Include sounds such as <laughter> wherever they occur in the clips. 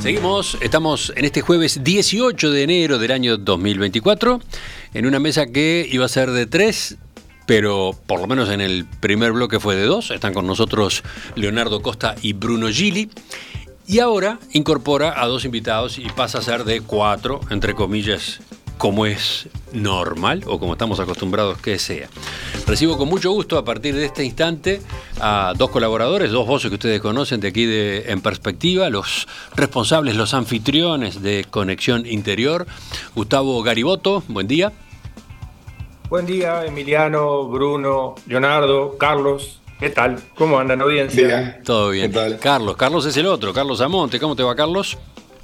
Seguimos, estamos en este jueves 18 de enero del año 2024, en una mesa que iba a ser de tres, pero por lo menos en el primer bloque fue de dos. Están con nosotros Leonardo Costa y Bruno Gili. Y ahora incorpora a dos invitados y pasa a ser de cuatro, entre comillas, como es normal o como estamos acostumbrados que sea. Recibo con mucho gusto a partir de este instante a dos colaboradores, dos voces que ustedes conocen de aquí de En Perspectiva, los responsables, los anfitriones de Conexión Interior. Gustavo Gariboto, buen día. Buen día, Emiliano, Bruno, Leonardo, Carlos. ¿Qué tal? ¿Cómo andan, audiencia? Todo bien. Carlos, Carlos es el otro, Carlos Amonte. ¿Cómo te va, Carlos?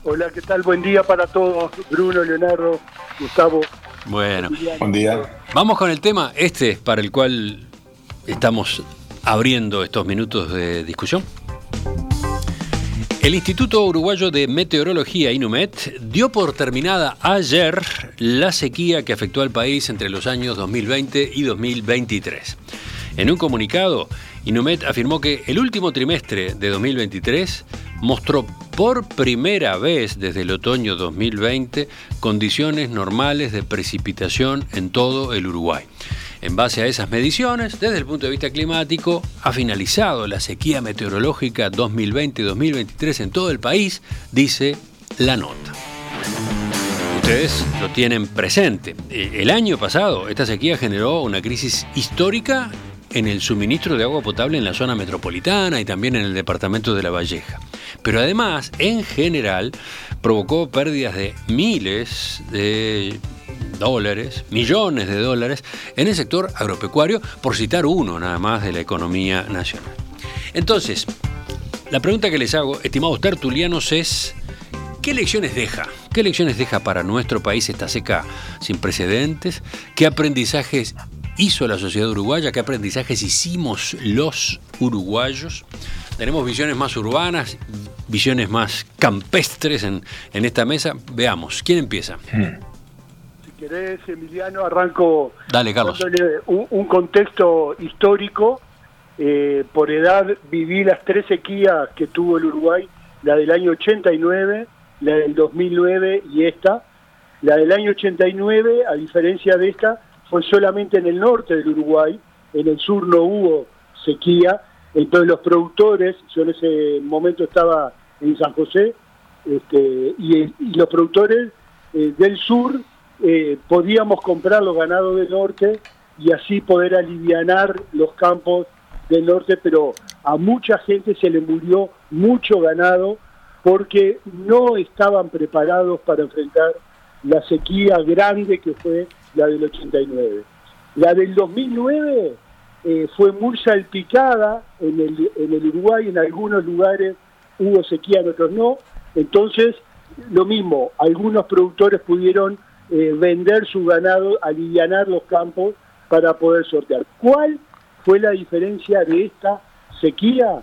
Hola, ¿qué tal? Buen día para todos. Bruno, Leonardo, Gustavo. Bueno, buen día. Vamos con el tema este para el cual estamos abriendo estos minutos de discusión. El Instituto Uruguayo de Meteorología, INUMET, dio por terminada ayer la sequía que afectó al país entre los años 2020 y 2023. En un comunicado, Inumet afirmó que el último trimestre de 2023 mostró por primera vez desde el otoño 2020 condiciones normales de precipitación en todo el Uruguay. En base a esas mediciones, desde el punto de vista climático, ha finalizado la sequía meteorológica 2020-2023 en todo el país, dice la nota. Ustedes lo tienen presente. El año pasado, esta sequía generó una crisis histórica en el suministro de agua potable en la zona metropolitana y también en el departamento de La Valleja. Pero además, en general, provocó pérdidas de miles de dólares, millones de dólares, en el sector agropecuario, por citar uno nada más de la economía nacional. Entonces, la pregunta que les hago, estimados tertulianos, es, ¿qué lecciones deja? ¿Qué lecciones deja para nuestro país esta seca sin precedentes? ¿Qué aprendizajes hizo la sociedad uruguaya, qué aprendizajes hicimos los uruguayos. Tenemos visiones más urbanas, visiones más campestres en, esta mesa. Veamos, ¿quién empieza? Hmm. Si querés, Emiliano, arranco Dale, Carlos. Un, contexto histórico. Eh, por edad viví las tres sequías que tuvo el Uruguay, la del año 89, la del 2009 y esta. La del año 89, a diferencia de esta, fue solamente en el norte del Uruguay, en el sur no hubo sequía, entonces los productores, yo en ese momento estaba en San José, este, y, los productores eh, del sur eh, podíamos comprar los ganados del norte y así poder alivianar los campos del norte, pero a mucha gente se le murió mucho ganado porque no estaban preparados para enfrentar la sequía grande que fue la del 89. La del 2009 eh, fue muy salpicada en el, en el Uruguay, en algunos lugares hubo sequía, en otros no. Entonces, lo mismo, algunos productores pudieron eh, vender su ganado, alivianar los campos para poder sortear. ¿Cuál fue la diferencia de esta sequía?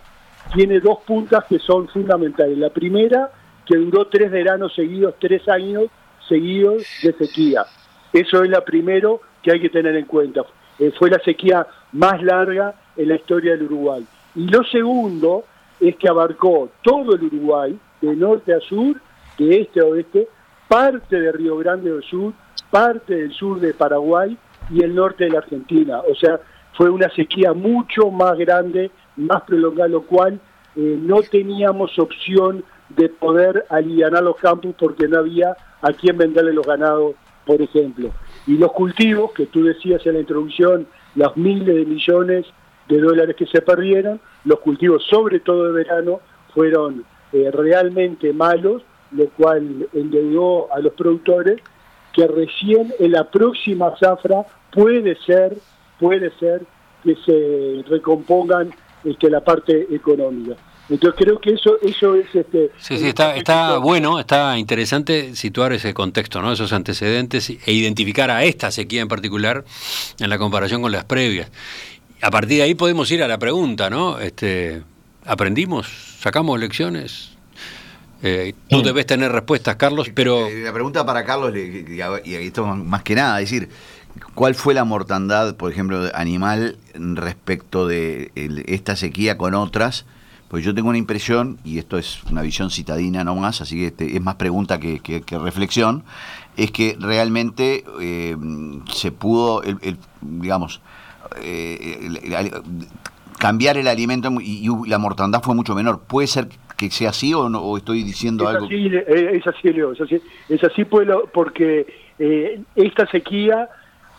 Tiene dos puntas que son fundamentales. La primera, que duró tres veranos seguidos, tres años seguidos de sequía. Eso es lo primero que hay que tener en cuenta. Eh, fue la sequía más larga en la historia del Uruguay. Y lo segundo es que abarcó todo el Uruguay, de norte a sur, de este a oeste, parte de Río Grande del Sur, parte del sur de Paraguay y el norte de la Argentina. O sea, fue una sequía mucho más grande, más prolongada, lo cual eh, no teníamos opción de poder aliviar los campos porque no había a quién venderle los ganados por ejemplo. Y los cultivos, que tú decías en la introducción, los miles de millones de dólares que se perdieron, los cultivos, sobre todo de verano, fueron eh, realmente malos, lo cual endeudó a los productores que recién en la próxima zafra puede ser, puede ser que se recompongan este, la parte económica. Entonces creo que eso eso es este Sí, sí, está está bueno, está interesante situar ese contexto, ¿no? Esos antecedentes e identificar a esta sequía en particular en la comparación con las previas. A partir de ahí podemos ir a la pregunta, ¿no? Este aprendimos, sacamos lecciones. Eh, tú mm. debes tener respuestas, Carlos, pero eh, la pregunta para Carlos y esto más que nada, es decir, ¿Cuál fue la mortandad, por ejemplo, animal respecto de esta sequía con otras? Pues yo tengo una impresión, y esto es una visión citadina no más, así que este, es más pregunta que, reflexión, es que realmente eh, se pudo, digamos, eh, cambiar el alimento y, la mortandad fue mucho menor. ¿Puede ser que sea así o, no, estoy diciendo algo? es así, Leo, es así, es así porque esta sequía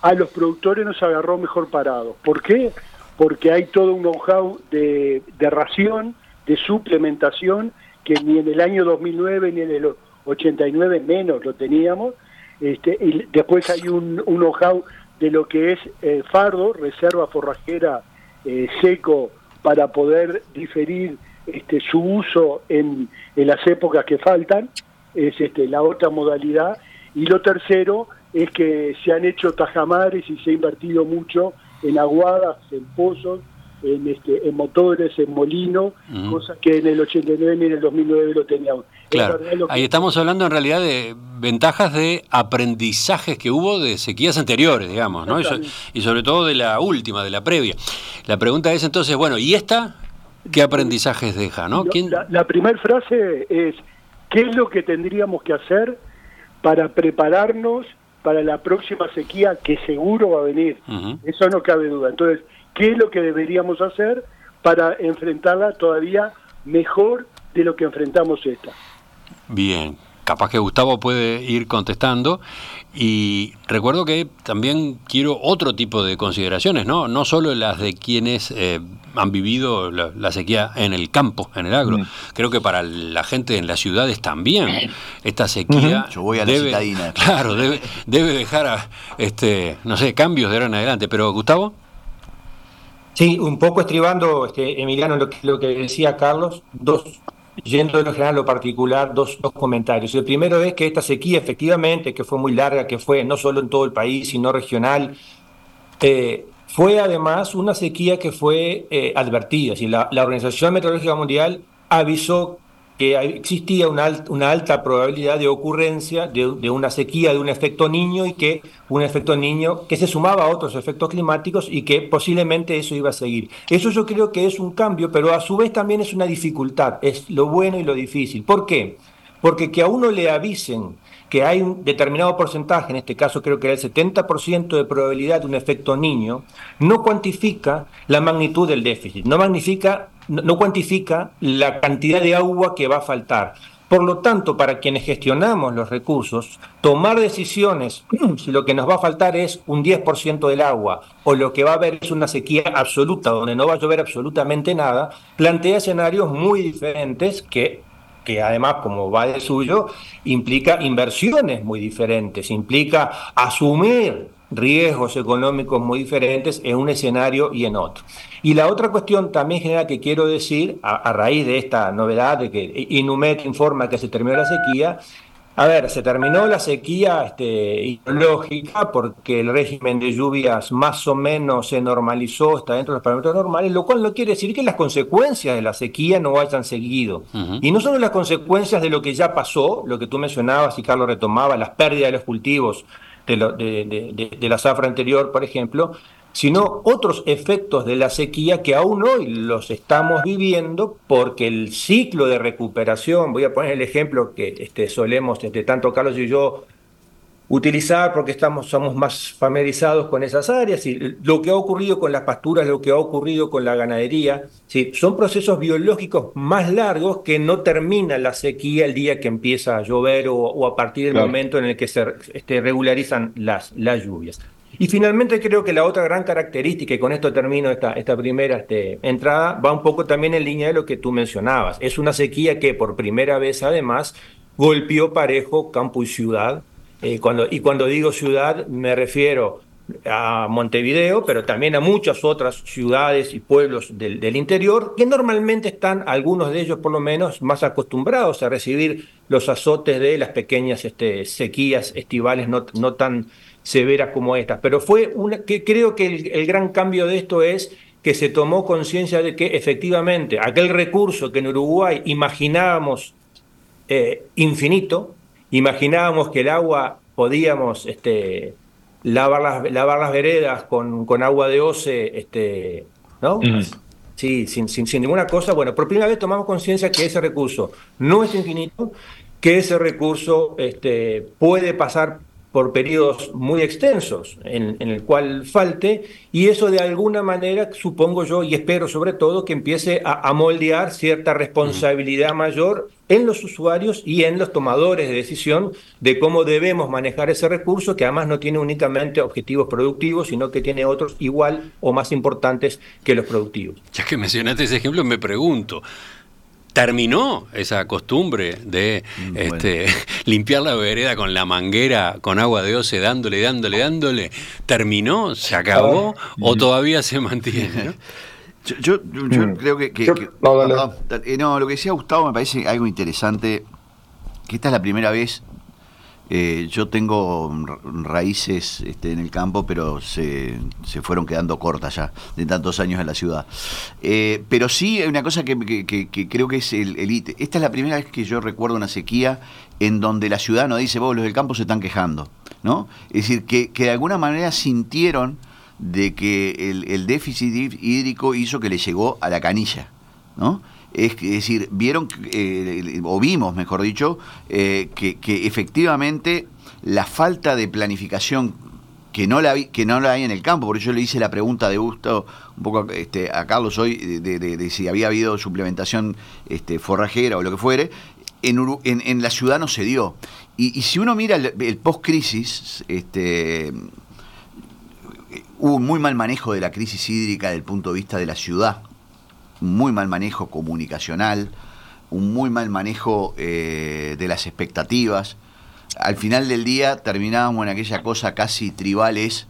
a los productores nos agarró mejor parados. ¿Por qué? Porque hay todo un know-how de, ración, de suplementación, que ni en el año 2009 ni en el 89 menos lo teníamos. Este, y después hay un, know-how de lo que es eh, fardo, reserva forrajera eh, seco, para poder diferir este, su uso en, en las épocas que faltan. Es este, la otra modalidad. Y lo tercero es que se han hecho tajamares y se ha invertido mucho en aguadas, en pozos, en, este, en motores, en molinos, cosas que en el 89 y en el 2009 lo teníamos. Claro, ahí estamos hablando en realidad de ventajas de aprendizajes que hubo de sequías anteriores, digamos, ¿no? Y, sobre todo de la última, de la previa. La pregunta es entonces, bueno, ¿y esta qué aprendizajes deja, no? La, la primera frase es, ¿qué es lo que tendríamos que hacer para prepararnos para la próxima sequía que seguro va a venir. Eso no cabe duda. Entonces, ¿qué es lo que deberíamos hacer para enfrentarla todavía mejor de lo que enfrentamos esta? Bien, capaz que Gustavo puede ir contestando. Y recuerdo que también quiero otro tipo de consideraciones, ¿no? No solo las de quienes eh, han vivido la, sequía en el campo, en el agro. Mm. Creo que para la gente en las ciudades también esta sequía Yo voy a debe, la <laughs> claro, debe, debe dejar a, este, no sé, cambios de ahora en adelante. Pero Gustavo. Sí, un poco estribando, este, Emiliano, lo que, lo que decía Carlos, dos, yendo de lo general a lo particular, dos, dos comentarios. El primero es que esta sequía, efectivamente, que fue muy larga, que fue no solo en todo el país, sino regional, eh, fue además una sequía que fue eh, advertida. la, la, Organización Meteorológica Mundial avisó que existía una, una alta probabilidad de ocurrencia de, una sequía, de un efecto niño y que un efecto niño que se sumaba a otros efectos climáticos y que posiblemente eso iba a seguir. Eso yo creo que es un cambio, pero a su vez también es una dificultad, es lo bueno y lo difícil. ¿Por qué? Porque que a uno le avisen que hay un determinado porcentaje, en este caso creo que era el 70% de probabilidad de un efecto niño, no cuantifica la magnitud del déficit, no, magnifica, no cuantifica la cantidad de agua que va a faltar. Por lo tanto, para quienes gestionamos los recursos, tomar decisiones <clears throat> si lo que nos va a faltar es un 10% del agua o lo que va a haber es una sequía absoluta donde no va a llover absolutamente nada, plantea escenarios muy diferentes que que además, como va de suyo, implica inversiones muy diferentes, implica asumir riesgos económicos muy diferentes en un escenario y en otro. Y la otra cuestión también general que quiero decir, a, raíz de esta novedad de que Inumet informa que se terminó la sequía, a ver, se terminó la sequía este, porque el régimen de lluvias más o menos se normalizó, está dentro de los parámetros normales, lo cual no quiere decir que las consecuencias de la sequía no hayan seguido. Y no solo las consecuencias de lo que ya pasó, lo que tú mencionabas y Carlos retomaba, las pérdidas de los cultivos de, de la zafra anterior, por ejemplo, sino otros efectos de la sequía que aún hoy los estamos viviendo porque el ciclo de recuperación, voy a poner el ejemplo que este, solemos, este, tanto Carlos y yo, utilizar porque estamos, somos más familiarizados con esas áreas y lo que ha ocurrido con las pasturas, lo que ha ocurrido con la ganadería, ¿sí? son procesos biológicos más largos que no termina la sequía el día que empieza a llover o, a partir del momento en el que se este, regularizan las, las lluvias. Y finalmente creo que la otra gran característica, y con esto termino esta, esta primera este, entrada, va un poco también en línea de lo que tú mencionabas. Es una sequía que por primera vez además golpeó parejo campo y ciudad. Eh, y cuando digo ciudad me refiero a Montevideo, pero también a muchas otras ciudades y pueblos del, interior, que normalmente están, algunos de ellos por lo menos, más acostumbrados a recibir los azotes de las pequeñas este, sequías estivales no, no tan severas como estas. Pero fue una, que creo que el, gran cambio de esto es que se tomó conciencia de que efectivamente aquel recurso que en Uruguay imaginábamos eh, infinito, imaginábamos que el agua podíamos este, lavar, las, lavar las veredas con, con agua de OCE, este, ¿no? sí, sin, sin, sin ninguna cosa. Bueno, por primera vez tomamos conciencia que ese recurso no es infinito, que ese recurso este, puede pasar por periodos muy extensos en, el cual falte, y eso de alguna manera, supongo yo, y espero sobre todo, que empiece a, moldear cierta responsabilidad mayor en los usuarios y en los tomadores de decisión de cómo debemos manejar ese recurso, que además no tiene únicamente objetivos productivos, sino que tiene otros igual o más importantes que los productivos. Ya que mencionaste ese ejemplo, me pregunto, terminó esa costumbre de mm, este, <laughs> limpiar la vereda con la manguera con agua de oce, dándole, dándole, dándole. ¿Terminó? ¿Se acabó? ¿O todavía se mantiene? <laughs> Yo, mm. creo que... Eh, no, lo que decía Gustavo me parece algo interesante, que esta es la primera vez eh, yo tengo raíces este, en el campo, pero se, se, fueron quedando cortas ya, de tantos años en la ciudad. Eh, pero sí hay una cosa que, creo que es el, el, Esta es la primera vez que yo recuerdo una sequía en donde la ciudad no dice, vos los del campo se están quejando. ¿no? Es decir, que, de alguna manera sintieron de que el, el déficit hídrico hizo que le llegó a la canilla. ¿no? Es, decir, vieron, eh, o vimos, mejor dicho, eh, que, efectivamente la falta de planificación que no la que no la hay en el campo, por eso le hice la pregunta de gusto un poco este, a Carlos hoy de, si había habido suplementación este, forrajera o lo que fuere, en, en, la ciudad no se dio. Y, si uno mira el, el post-crisis, este, hubo un muy mal manejo de la crisis hídrica desde el punto de vista de la ciudad muy mal manejo comunicacional, un muy mal manejo eh, de las expectativas. Al final del día terminábamos en aquella cosa casi tribal es,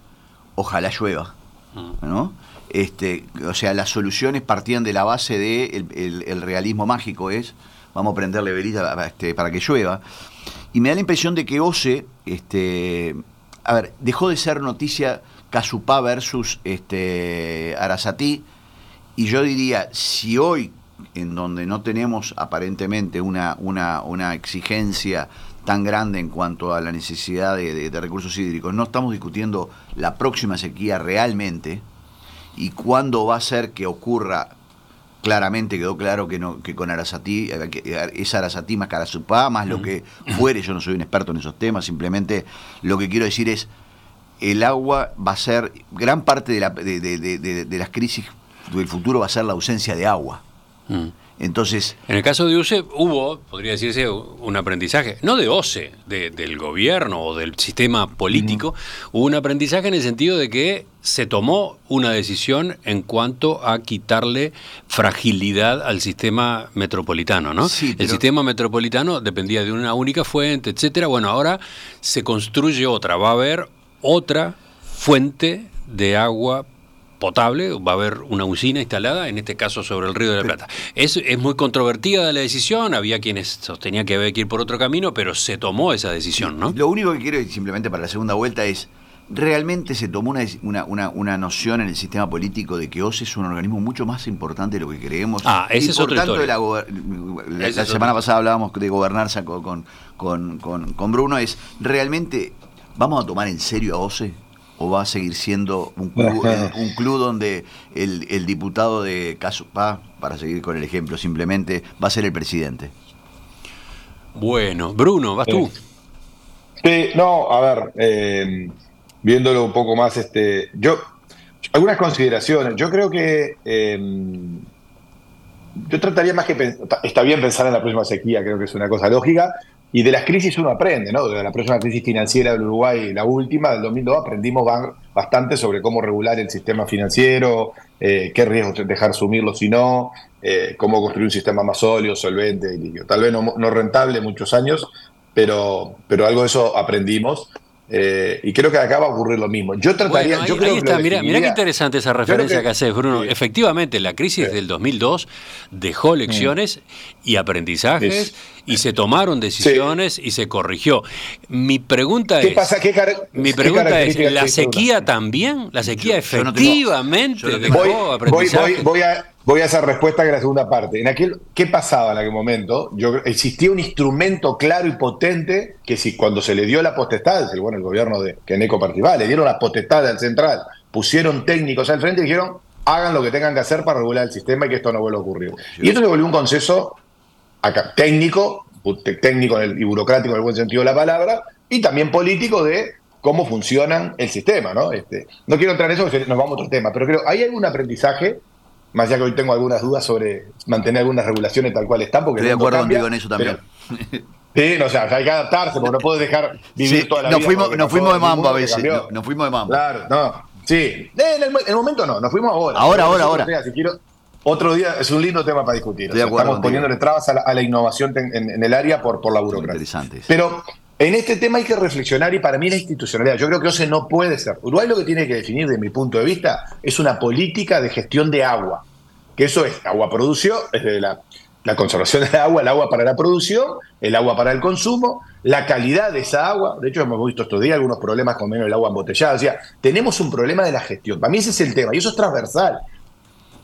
ojalá llueva, mm. ¿no? Este, o sea, las soluciones partían de la base de el, realismo mágico es, vamos a prenderle velita este, para que llueva. Y me da la impresión de que OCE, este, a ver, dejó de ser noticia Casupá versus este, Arasatí, y yo diría, si hoy, en donde no tenemos aparentemente una, una, una exigencia tan grande en cuanto a la necesidad de, recursos hídricos, no estamos discutiendo la próxima sequía realmente y cuándo va a ser que ocurra claramente quedó claro que no que con Arasatí que es Arasatí más Carasupá más lo que fuere yo no soy un experto en esos temas simplemente lo que quiero decir es el agua va a ser gran parte de, la, de, de, de las crisis el futuro va a ser la ausencia de agua. Mm. Entonces. En el caso de UCE hubo, podría decirse, un aprendizaje, no de OCE, del gobierno o del sistema político, hubo un aprendizaje en el sentido de que se tomó una decisión en cuanto a quitarle fragilidad al sistema metropolitano, ¿no? El sistema metropolitano dependía de una única fuente, etcétera. Bueno, ahora se construye otra, va a haber otra fuente de agua potable, va a haber una usina instalada, en este caso sobre el Río de la Plata. Es, es muy controvertida la decisión, había quienes sostenían que había que ir por otro camino, pero se tomó esa decisión, ¿no? Lo único que quiero simplemente para la segunda vuelta es, ¿realmente se tomó una, una, una, noción en el sistema político de que OCE es un organismo mucho más importante de lo que creemos? Ah, ese es otro tanto la, la, semana pasada hablábamos de gobernanza con, con, con, con Bruno, es, ¿realmente vamos a tomar en serio a OCE? O va a seguir siendo un club, un club donde el, diputado de Casupá, para seguir con el ejemplo, simplemente va a ser el presidente? Bueno, Bruno, vas tú. Sí, no, a ver, eh, viéndolo un poco más, este, yo, algunas consideraciones. Yo creo que eh, yo trataría más que está bien pensar en la próxima sequía, creo que es una cosa lógica, y de las crisis uno aprende, ¿no? De la próxima crisis financiera del Uruguay, la última, del 2002, aprendimos bastante sobre cómo regular el sistema financiero, eh, qué riesgos dejar sumirlo si no, eh, cómo construir un sistema más sólido, solvente y Tal vez no, no, rentable muchos años, pero, pero algo de eso aprendimos. Eh, y creo que acá va a ocurrir lo mismo. Yo trataría. ahí, está, mira, qué interesante esa referencia que, haces, Bruno. Efectivamente, la crisis del 2002 dejó lecciones y aprendizajes y se tomaron decisiones y se corrigió. Mi pregunta es. Pasa? mi pregunta es: ¿la sequía también? ¿La sequía efectivamente dejó aprendizaje? voy a Voy a esa respuesta que la segunda parte. En aquel, ¿Qué pasaba en aquel momento? Yo, existía un instrumento claro y potente que si cuando se le dio la potestad, el, bueno, el gobierno de Keneco participaba, le dieron la potestad al central, pusieron técnicos al frente y dijeron, hagan lo que tengan que hacer para regular el sistema y que esto no vuelva a ocurrir. Y esto se volvió un consenso acá, técnico, técnico y burocrático en el buen sentido de la palabra, y también político de cómo funcionan el sistema, ¿no? Este, no quiero entrar en eso porque nos vamos a otro tema, pero creo hay algún aprendizaje, más allá que hoy tengo algunas dudas sobre mantener algunas regulaciones tal cual están, porque Estoy de acuerdo contigo en eso también. <laughs> sí, no, o sea, hay que adaptarse, porque no puedes dejar vivir toda la nos vida. Fuimos, nos fuimos de mambo a veces, nos, fuimos de mambo. Claro, no, sí, en el, momento no, nos fuimos ahora. Ahora, ahora, ahora. si quiero, otro día es un lindo tema para discutir. estamos poniéndole trabas a la, innovación en, el área por, por la burocracia. Interesante. Pero en este tema hay que reflexionar y para mí la institucionalidad, yo creo que OCE no puede ser. Uruguay lo que tiene que definir, de mi punto de vista, es una política de gestión de agua. Que eso es agua producción, es de la, conservación del agua, el agua para la producción, el agua para el consumo, la calidad de esa agua. De hecho, hemos visto estos días algunos problemas con menos el agua embotellada. O sea, tenemos un problema de la gestión. Para mí ese es el tema y eso es transversal.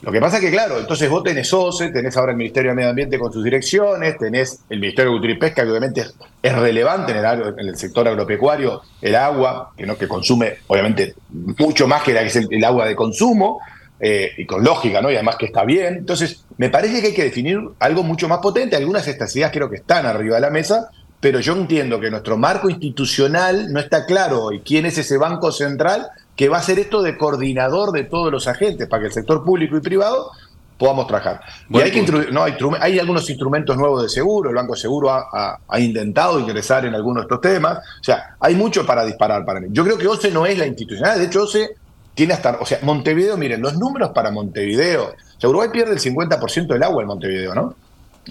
Lo que pasa es que, claro, entonces vos tenés OCE, tenés ahora el Ministerio de Medio Ambiente con sus direcciones, tenés el Ministerio de Agricultura y Pesca, que obviamente es, relevante en el, en el, sector agropecuario, el agua, que, ¿no? que consume, obviamente, mucho más que, la, que es el, agua de consumo, eh, y con lógica, ¿no? Y además que está bien. Entonces, me parece que hay que definir algo mucho más potente. Algunas de estas ideas creo que están arriba de la mesa, pero yo entiendo que nuestro marco institucional no está claro y quién es ese banco central que va a ser esto de coordinador de todos los agentes para que el sector público y privado podamos trabajar. y hay, que no, hay, hay, algunos instrumentos nuevos de seguro, el Banco Seguro ha, intentado ingresar en algunos de estos temas, o sea, hay mucho para disparar para mí. Yo creo que OCE no es la institucional, de hecho OCE tiene hasta, o sea, Montevideo, miren, los números para Montevideo, o sea, Uruguay pierde el 50% del agua en Montevideo, ¿no?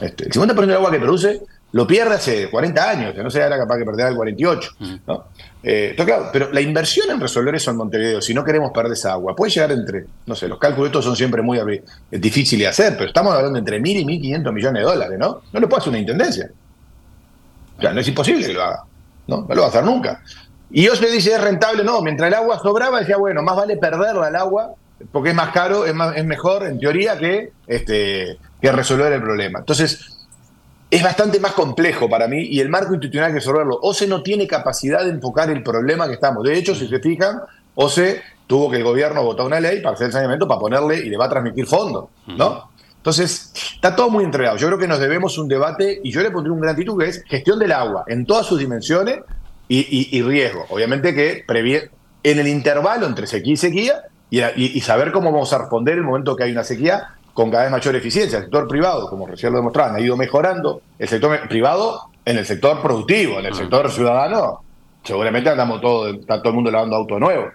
Este, el 50% del agua que produce lo pierde hace 40 años, que no se era capaz de perder al 48. Mm. ¿no? Eh, pero la inversión en resolver eso en Montevideo, si no queremos perder esa agua, puede llegar entre, no sé, los cálculos estos son siempre muy difíciles de hacer, pero estamos hablando entre 1.000 y 1.500 millones de dólares, ¿no? No lo puede hacer una intendencia. O sea, no es imposible que lo haga, ¿no? No lo va a hacer nunca. Y os le dice, es rentable, no, mientras el agua sobraba, decía, bueno, más vale perderla al agua, porque es más caro, es, más, es mejor, en teoría, que, este, que resolver el problema. Entonces, es bastante más complejo para mí y el marco institucional hay que resolverlo. OCE no tiene capacidad de enfocar el problema que estamos. De hecho, si se fijan, OCE tuvo que el gobierno votar una ley para hacer el saneamiento, para ponerle y le va a transmitir fondos, ¿no? Entonces, está todo muy entregado. Yo creo que nos debemos un debate y yo le pondré un gran título que es gestión del agua en todas sus dimensiones y, riesgo. Obviamente que previene en el intervalo entre sequía y sequía y, y saber cómo vamos a responder en el momento que hay una sequía con cada vez mayor eficiencia. El sector privado, como recién lo demostraban, ha ido mejorando. El sector privado en el sector productivo, en el sector ciudadano, seguramente andamos todo, está todo el mundo lavando auto nuevo.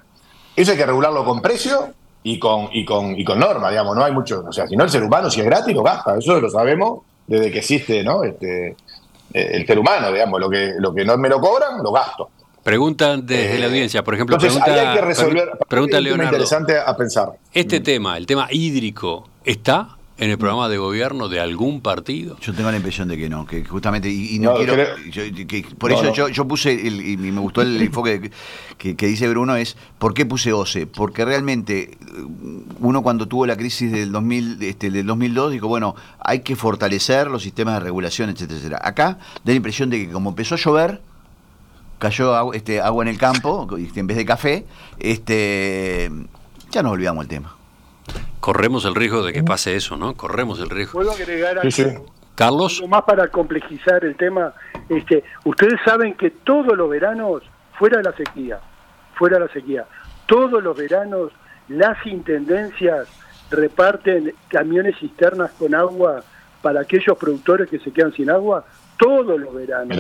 Eso hay que regularlo con precio y con, y con, y con norma, digamos, no hay mucho, o sea, si no el ser humano si es gratis lo gasta, eso lo sabemos desde que existe, ¿no? Este, eh, el ser humano, digamos, lo que, lo que no me lo cobran, lo gasto. Preguntan desde la eh, audiencia, por ejemplo, pregunta, hay que resolver, pregunta Leonardo. interesante a pensar. Este tema, el tema hídrico, ¿está en el programa de gobierno de algún partido? Yo tengo la impresión de que no, que justamente, y, no, quiero, por eso yo, puse, y me gustó el <laughs> enfoque que, dice Bruno, es ¿por qué puse OCE? Porque realmente uno cuando tuvo la crisis del, 2000, este, del 2002 dijo, bueno, hay que fortalecer los sistemas de regulación, etcétera, etcétera. Acá da la impresión de que como empezó a llover, cayó agua, este, agua en el campo, este, en vez de café, este, ya nos olvidamos el tema. Corremos el riesgo de que pase eso, ¿no? Corremos el riesgo. ¿Puedo agregar algo? Carlos. más para complejizar el tema. Este, ustedes saben que todos los veranos, fuera de la sequía, fuera de la sequía, todos los veranos las intendencias reparten camiones cisternas con agua para aquellos productores que se quedan sin agua, todos los veranos.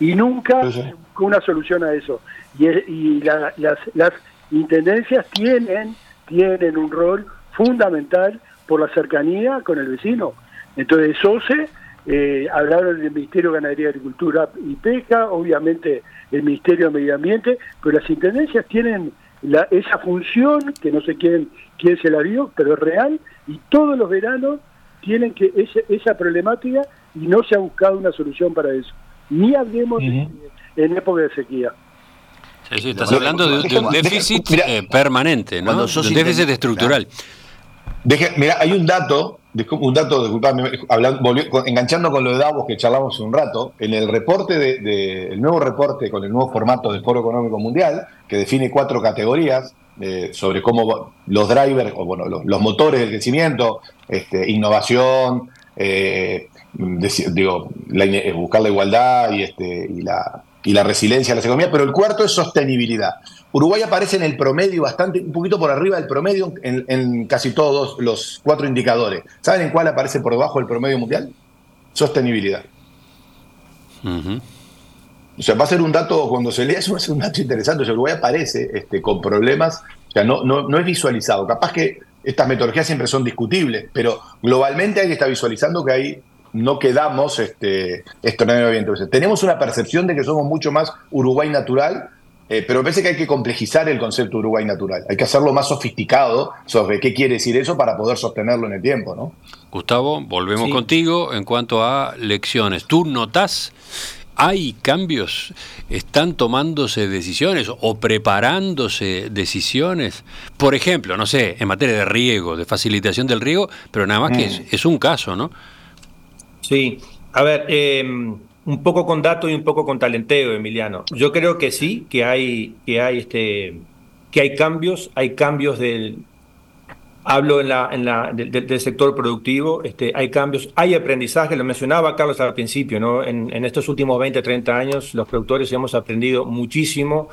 Y nunca con una solución a eso. Y, y las, las intendencias tienen, tienen un rol fundamental por la cercanía con el vecino. Entonces, SOCE, eh, hablaron del Ministerio de Ganadería, Agricultura y Pesca, obviamente el Ministerio de Medio Ambiente, pero las intendencias tienen esa función, que no sé quién, quién se la dio, pero es real, y todos los veranos tienen que esa problemática y no se ha buscado una solución para eso. Ni hablemos en época de sequía. Sí, sí, estás hablando de, un déficit eh, permanente, ¿no? un déficit estructural mira, hay un dato, un dato, disculpame, enganchando con lo de Davos que charlamos hace un rato, en el reporte de, el nuevo reporte con el nuevo formato del Foro Económico Mundial, que define cuatro categorías, eh, sobre cómo los drivers, o bueno, los, motores del crecimiento, este, innovación, eh, digo, buscar la igualdad y, este, y, la, y la resiliencia de las economías, pero el cuarto es sostenibilidad. Uruguay aparece en el promedio, bastante, un poquito por arriba del promedio en, casi todos los cuatro indicadores. ¿Saben en cuál aparece por debajo del promedio mundial? Sostenibilidad. O sea, va a ser un dato, cuando se lea eso <laughs> va a ser un dato interesante. O sea, Uruguay aparece este, con problemas, o sea, no, no, no es visualizado. Capaz que estas metodologías siempre son discutibles, pero globalmente hay que estar visualizando que ahí no quedamos este, extraordinariamente bien. tenemos una percepción de que somos mucho más Uruguay natural eh, pero me parece que hay que complejizar el concepto Uruguay natural. Hay que hacerlo más sofisticado sobre qué quiere decir eso para poder sostenerlo en el tiempo, ¿no? Gustavo, volvemos contigo en cuanto a lecciones. ¿Tú notas hay cambios? ¿Están tomándose decisiones o preparándose decisiones? Por ejemplo, no sé, en materia de riego, de facilitación del riego, pero nada más que mm. es, es, un caso, ¿no? Sí, a ver, eh, un poco con datos y un poco con talenteo, Emiliano. Yo creo que sí, que hay, que hay, este, que hay cambios, hay cambios del, hablo en la, en la, del, sector productivo, este, hay cambios, hay aprendizaje, lo mencionaba Carlos al principio, ¿no? En, estos últimos 20, 30 años los productores hemos aprendido muchísimo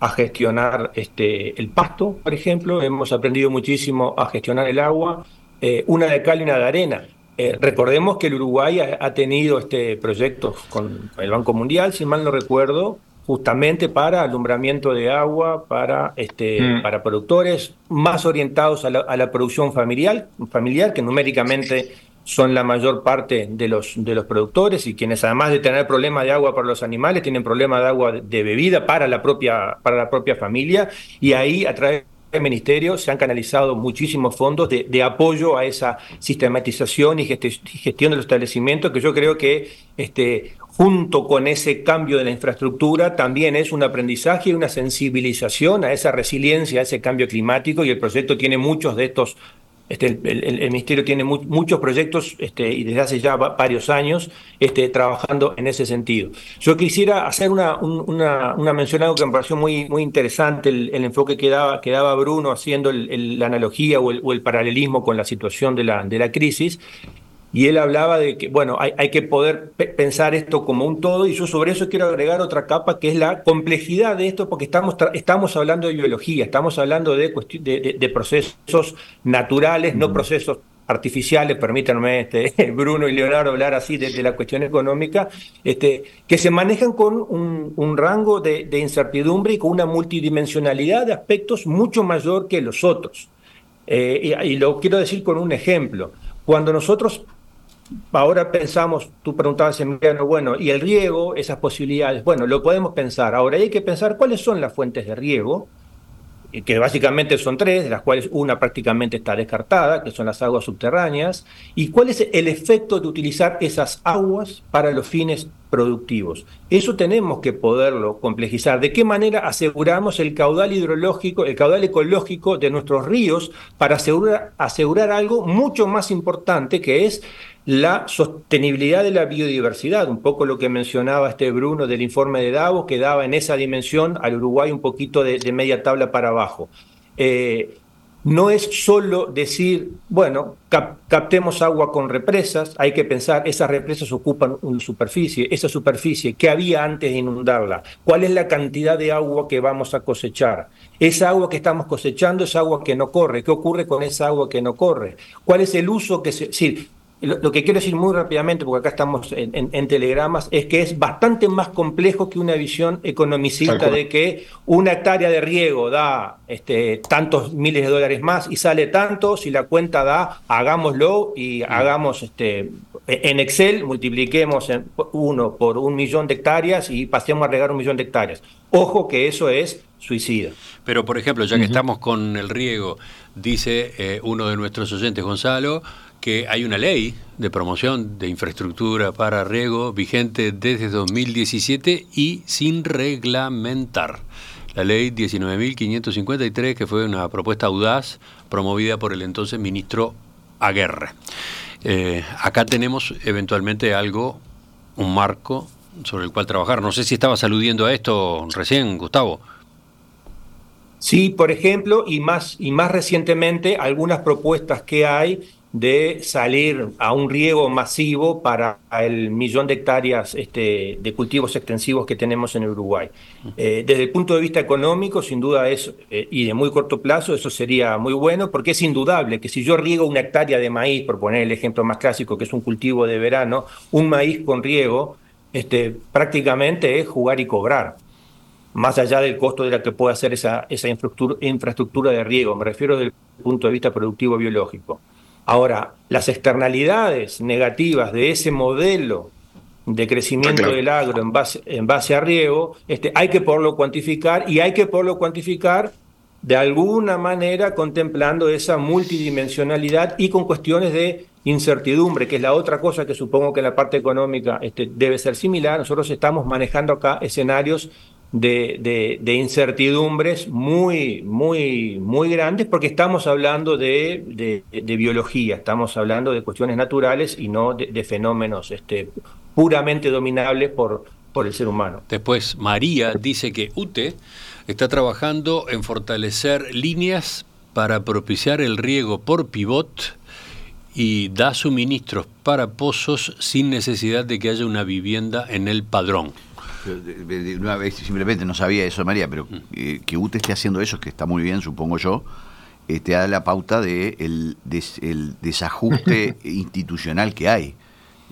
a gestionar este, el pasto, por ejemplo, hemos aprendido muchísimo a gestionar el agua, eh, una de cal y una de arena. Eh, recordemos que el Uruguay ha, tenido este proyectos con, el Banco Mundial, si mal no recuerdo, justamente para alumbramiento de agua, para, este, mm. para productores más orientados a la, producción familiar, familiar, que numéricamente son la mayor parte de los, de los productores y quienes además de tener problemas de agua para los animales, tienen problemas de agua de bebida para la propia, para la propia familia y ahí a través el ministerio se han canalizado muchísimos fondos de, apoyo a esa sistematización y gestión de los establecimientos, que yo creo que este, junto con ese cambio de la infraestructura también es un aprendizaje y una sensibilización a esa resiliencia, a ese cambio climático, y el proyecto tiene muchos de estos este, el, Ministerio tiene muchos proyectos este, y desde hace ya varios años este, trabajando en ese sentido. Yo quisiera hacer una, una, mención algo que me pareció muy, muy interesante, el, enfoque que daba, que daba Bruno haciendo la analogía o el, paralelismo con la situación de la, de la crisis, y él hablaba de que, bueno, hay, hay, que poder pensar esto como un todo, y yo sobre eso quiero agregar otra capa, que es la complejidad de esto, porque estamos, estamos hablando de biología, estamos hablando de, de, de procesos naturales, no procesos artificiales, permítanme, este, <laughs> Bruno y Leonardo hablar así de, la cuestión económica, este, que se manejan con un, un rango de, incertidumbre y con una multidimensionalidad de aspectos mucho mayor que los otros. Eh, y, y lo quiero decir con un ejemplo. Cuando nosotros Ahora pensamos, tú preguntabas, Emiliano, bueno, y el riego, esas posibilidades, bueno, lo podemos pensar. Ahora hay que pensar cuáles son las fuentes de riego, que básicamente son tres, de las cuales una prácticamente está descartada, que son las aguas subterráneas, y cuál es el efecto de utilizar esas aguas para los fines productivos. Eso tenemos que poderlo complejizar. ¿De qué manera aseguramos el caudal hidrológico, el caudal ecológico de nuestros ríos para asegurar algo mucho más importante que es la sostenibilidad de la biodiversidad, un poco lo que mencionaba este Bruno del informe de Davos, que daba en esa dimensión al Uruguay un poquito de, media tabla para abajo. Eh, no es solo decir, bueno, captemos agua con represas, hay que pensar, esas represas ocupan una superficie, esa superficie, ¿qué había antes de inundarla? ¿Cuál es la cantidad de agua que vamos a cosechar? Esa agua que estamos cosechando es agua que no corre, ¿qué ocurre con esa agua que no corre? ¿Cuál es el uso que se... Lo, que quiero decir muy rápidamente, porque acá estamos en, telegramas, es que es bastante más complejo que una visión economicista de que una hectárea de riego da este, tantos miles de dólares más y sale tanto, si la cuenta da, hagámoslo y hagamos este, en Excel, multipliquemos uno por un millón de hectáreas y pasemos a regar un millón de hectáreas. Ojo que eso es suicida. Pero, por ejemplo, ya que estamos con el riego, dice eh, uno de nuestros oyentes, Gonzalo, que hay una ley de promoción de infraestructura para riego vigente desde 2017 y sin reglamentar. La ley 19.553, que fue una propuesta audaz promovida por el entonces ministro Aguerre. Eh, acá tenemos eventualmente algo, un marco sobre el cual trabajar. No sé si estabas aludiendo a esto recién, Gustavo. Sí, por ejemplo, y más, y más recientemente, algunas propuestas que hay de salir a un riego masivo para el millón de hectáreas este, de cultivos extensivos que tenemos en Uruguay. Eh, desde el punto de vista económico, sin duda es, eh, y de muy corto plazo, eso sería muy bueno, porque es indudable que si yo riego una hectárea de maíz, por poner el ejemplo más clásico, que es un cultivo de verano, un maíz con riego, este, prácticamente es jugar y cobrar más allá del costo de la que puede hacer esa, esa infraestructura, infraestructura de riego, me refiero desde el punto de vista productivo biológico. Ahora, las externalidades negativas de ese modelo de crecimiento del agro en base, en base a riego, este, hay que poderlo cuantificar y hay que poderlo cuantificar de alguna manera contemplando esa multidimensionalidad y con cuestiones de incertidumbre, que es la otra cosa que supongo que en la parte económica este, debe ser similar. Nosotros estamos manejando acá escenarios de, incertidumbres muy, muy, muy grandes porque estamos hablando de, de, biología, estamos hablando de cuestiones naturales y no de, fenómenos este, puramente dominables por, por el ser humano. Después, María dice que UTE está trabajando en fortalecer líneas para propiciar el riego por pivot y da suministros para pozos sin necesidad de que haya una vivienda en el padrón. Una vez simplemente no sabía eso, María, pero mm. eh, que UTE esté haciendo eso, que está muy bien, supongo yo, eh, te da la pauta de el, el desajuste <laughs> institucional que hay.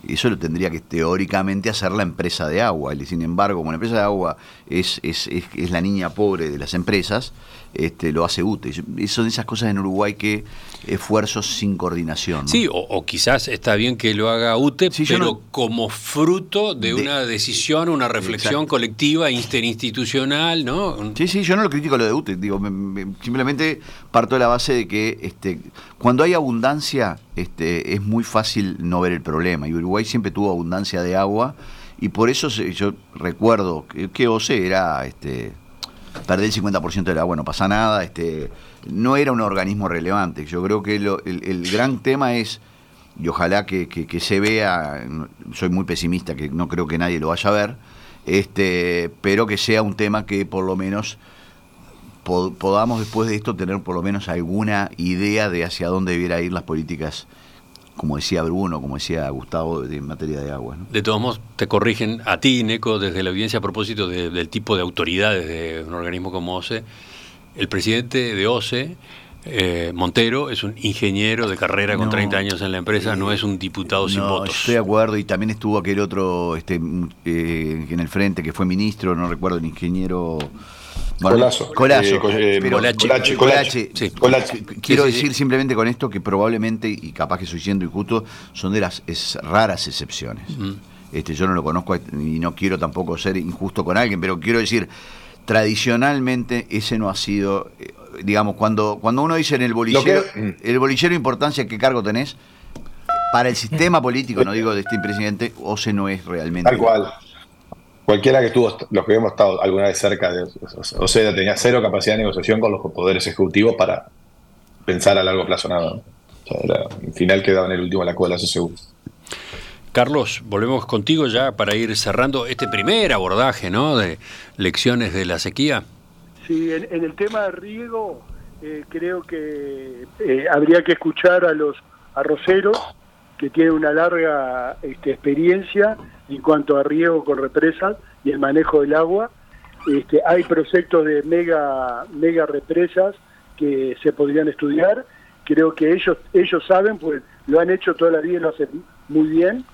Eso lo tendría que teóricamente hacer la empresa de agua. Y sin embargo, como la empresa de agua es, es, es, la niña pobre de las empresas, este, lo hace UTE. Son esas cosas en Uruguay que esfuerzos sin coordinación. Sí, o, quizás está bien que lo haga UTE, pero como fruto de, una decisión, una reflexión colectiva, interinstitucional, ¿no? Sí, sí, yo no lo critico lo de UTE, digo, simplemente parto de la base de que este, cuando hay abundancia este, es muy fácil no ver el problema. Y Uruguay siempre tuvo abundancia de agua y por eso yo recuerdo que, que OCE era este, perder el 50% del agua, no pasa nada, este, no era un organismo relevante. Yo creo que el, gran tema es, y ojalá que, se vea, soy muy pesimista, que no creo que nadie lo vaya a ver, este, pero que sea un tema que por lo menos podamos después de esto tener por lo menos alguna idea de hacia dónde debiera ir las políticas, como decía Bruno, como decía Gustavo, en materia de agua. De todos modos, te corrigen a ti, Neco, desde la audiencia a propósito del tipo de autoridades de un organismo como OCE. El presidente de OCE, eh, Montero, es un ingeniero de carrera con 30 años en la empresa, no es un diputado sin votos. Estoy de acuerdo, y también estuvo aquel otro este, eh, en el frente que fue ministro, no recuerdo, el ingeniero Colazo. Colazo. Eh, eh, Quiero decir simplemente con esto que probablemente, y capaz que soy siendo injusto, son de las raras excepciones. este, yo no lo conozco y no quiero tampoco ser injusto con alguien, pero quiero decir, tradicionalmente ese no ha sido, eh, digamos, cuando, cuando uno dice en el bolillero, el bolillero importancia, ¿qué cargo tenés? Para el sistema político, no digo de este presidente, OCE no es realmente. Tal cual cualquiera que estuvo, los que hemos estado alguna vez cerca de o sea, tenía cero capacidad de negociación con los poderes ejecutivos para pensar a largo plazo nada. O sea, al final quedaba en el último la cola, eso seguro. Carlos, volvemos contigo ya para ir cerrando este primer abordaje ¿no? de lecciones de la sequía. Sí, en, el tema de riego eh, creo que eh, habría que escuchar a los arroceros que tienen una larga este, experiencia en cuanto a riego con represas y el manejo del agua. Este, hay proyectos de mega, mega represas que se podrían estudiar. Creo que ellos, ellos saben, pues lo han hecho toda la vida y lo hacen muy bien.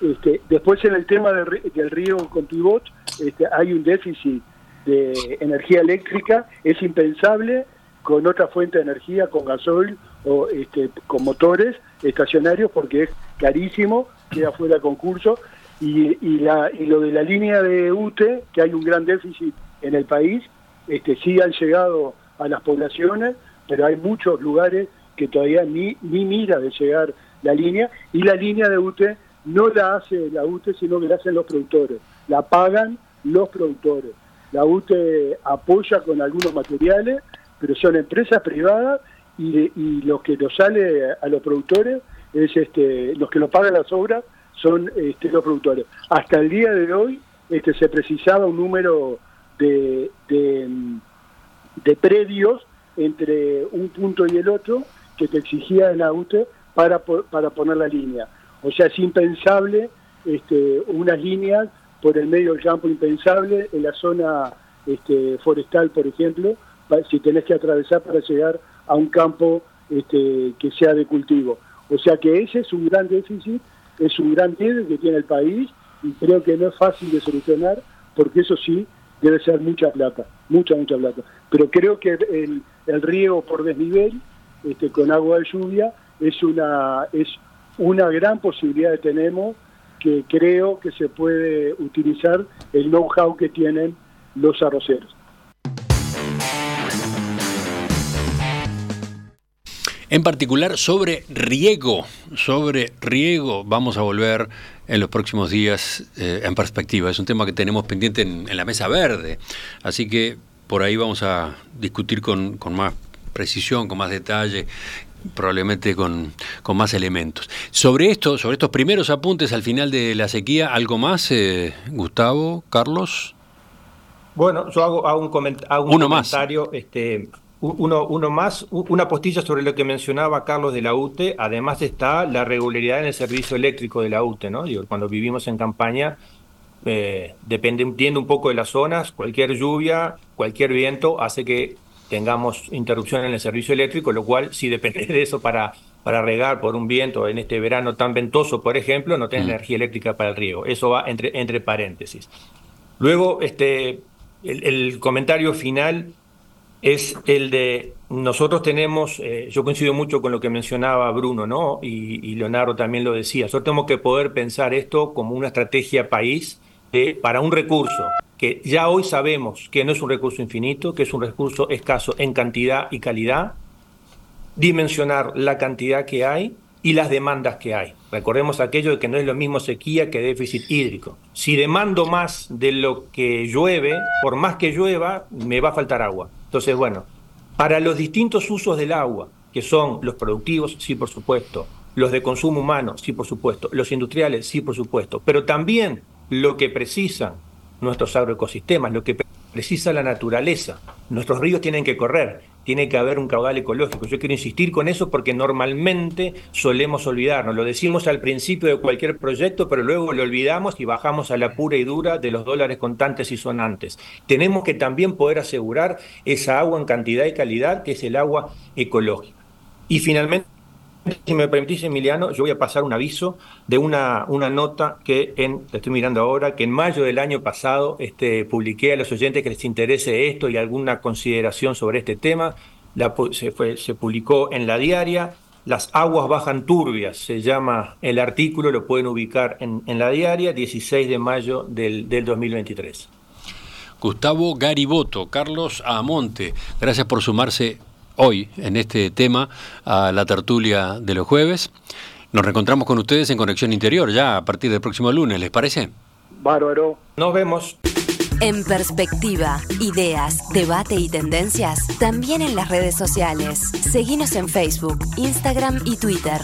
Este, después en el tema del, riego con pivot, este, hay un déficit de energía eléctrica, es impensable con otra fuente de energía, con gasoil o este, con motores estacionarios, porque es carísimo, queda fuera de concurso. Y, y, la, y lo de la línea de UTE, que hay un gran déficit en el país, este, sí han llegado a las poblaciones, pero hay muchos lugares que todavía ni, ni mira de llegar la línea, y la línea de UTE no la hace la UTE, sino que la hacen los productores, la pagan los productores. La UTE apoya con algunos materiales, pero son empresas privadas y, y lo que nos sale a los productores es este, los que lo pagan las obras son este, los productores. Hasta el día de hoy este, se precisaba un número de, de predios entre un punto y el otro que te exigía el AUTE para, para poner la línea. O sea, es impensable este, unas líneas por el medio del campo, impensable en la zona este, forestal, por ejemplo, si tenés que atravesar para llegar a un campo este, que sea de cultivo. O sea que ese es un gran déficit, es un gran déficit que tiene el país y creo que no es fácil de solucionar porque eso sí debe ser mucha plata, mucha, mucha plata. Pero creo que el, el riego por desnivel, este, con agua de lluvia, es una, es una gran posibilidad que tenemos que creo que se puede utilizar el know-how que tienen los arroceros. En particular sobre riego, sobre riego vamos a volver en los próximos días eh, en perspectiva. Es un tema que tenemos pendiente en, la mesa verde, así que por ahí vamos a discutir con, más precisión, con más detalle, probablemente con, más elementos. Sobre esto, sobre estos primeros apuntes al final de la sequía, ¿algo más, eh, Gustavo, Carlos? Bueno, yo hago, un, comentario. Este, uno, uno más, una postilla sobre lo que mencionaba Carlos de la UTE, además está la regularidad en el servicio eléctrico de la UTE, ¿no? cuando vivimos en campaña, eh, dependiendo un poco de las zonas, cualquier lluvia, cualquier viento hace que tengamos interrupción en el servicio eléctrico, lo cual si depende de eso para, para regar por un viento en este verano tan ventoso, por ejemplo, no tenés mm. energía eléctrica para el riego. Eso va entre, entre paréntesis. Luego, este, el comentario final es el de nosotros tenemos, eh, yo coincido mucho con lo que mencionaba Bruno, ¿no? Y, Leonardo también lo decía, nosotros tenemos que poder pensar esto como una estrategia país para un recurso que ya hoy sabemos que no es un recurso infinito, que es un recurso escaso en cantidad y calidad, dimensionar la cantidad que hay y las demandas que hay. Recordemos aquello de que no es lo mismo sequía que déficit hídrico. Si demando más de lo que llueve, por más que llueva, me va a faltar agua. Entonces, bueno, para los distintos usos del agua, que son los productivos, sí, por supuesto, los de consumo humano, sí, por supuesto, los industriales, sí, por supuesto, pero también lo que precisan nuestros agroecosistemas, lo que precisa la naturaleza. Nuestros ríos tienen que correr, tiene que haber un caudal ecológico. Yo quiero insistir con eso porque normalmente solemos olvidarnos. Lo decimos al principio de cualquier proyecto, pero luego lo olvidamos y bajamos a la pura y dura de los dólares contantes y sonantes. Tenemos que también poder asegurar esa agua en cantidad y calidad, que es el agua ecológica. Y finalmente, si me permitís, Emiliano, yo voy a pasar un aviso de una, una nota que en, estoy mirando ahora, que en mayo del año pasado este, publiqué a los oyentes que les interese esto y alguna consideración sobre este tema. Se, se publicó en la diaria. Las aguas bajan turbias, se llama el artículo, lo pueden ubicar en, en la diaria, 16 de mayo del, del 2023. Gustavo Gariboto, Carlos Amonte, gracias por sumarse hoy en este tema a la tertulia de los jueves. Nos reencontramos con ustedes en Conexión Interior ya a partir del próximo lunes, ¿les parece? Bárbaro. Nos vemos. En perspectiva, ideas, debate y tendencias, también en las redes sociales. Seguimos en Facebook, Instagram y Twitter.